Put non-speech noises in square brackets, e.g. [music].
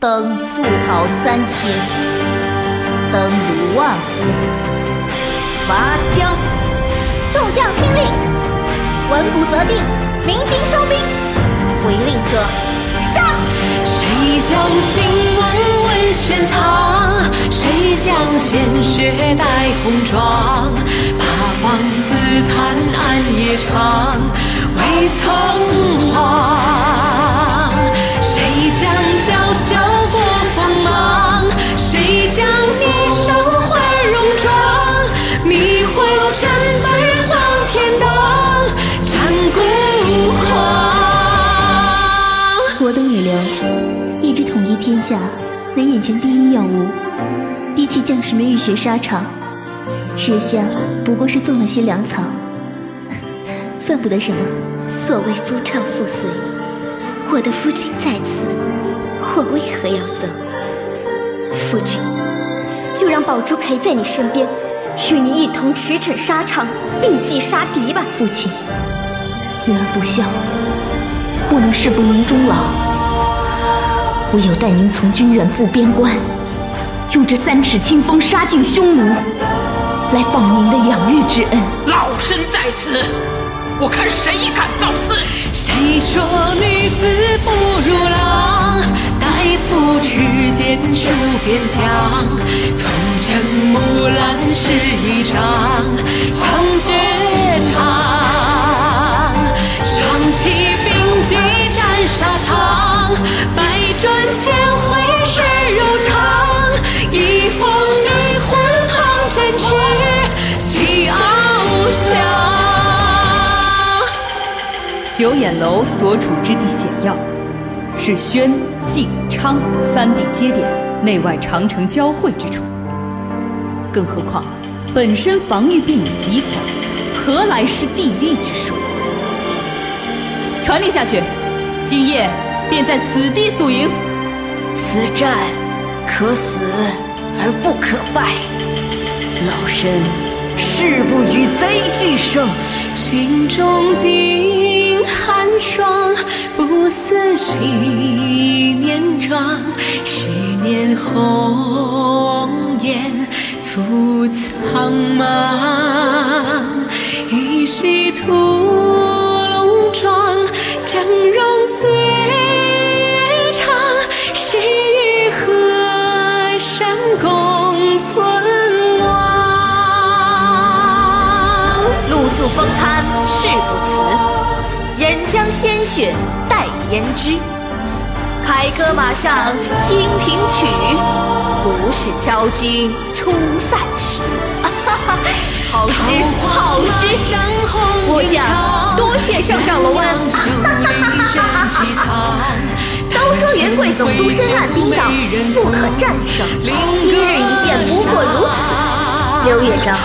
登富豪三千，登卢万户，伐羌。众将听令，闻鼓则进，鸣金收兵。违令者，杀！谁将兴亡问玄藏？谁将鲜血带红妆？八方私谈暗夜长，未曾忘。魂阵在黄天当，战孤狂。我等女流，一直统一天下，乃眼前第一要务。比起将士们浴血沙场，吃香不过是送了些粮草，算不得什么。所谓夫唱妇随，我的夫君在此，我为何要走？夫君，就让宝珠陪在你身边，与你一同驰骋沙场，并继杀敌吧。父亲，女儿不孝，不能侍奉您终老，唯有带您从军远赴边关。用这三尺清风杀尽匈奴，来报您的养育之恩。老身在此，我看谁敢造次！谁说女子不如郎？待父持剑戍边疆生木兰是一场长绝唱。双骑并骑战沙场，百转千回是柔肠。一封女魂同振翅，起翱翔。九眼楼所处之地险要，是宣、晋、昌三地接点、内外长城交汇之处。更何况，本身防御便已极强，何来是地利之说？传令下去，今夜便在此地宿营。此战可死而不可败，老身誓不与贼俱生。心中冰寒霜，不似昔年壮。十年红颜付苍茫，一夕屠龙妆，峥嵘岁月长。是与河山共存亡。露宿风餐誓不辞，人将鲜血代言之。凯歌马上清平曲，不是昭君出塞时。[laughs] 好诗好诗，末将 [laughs] 多谢圣上隆恩。都说云贵总督深谙兵道，不可战胜。今日一见不过如此。刘乐章，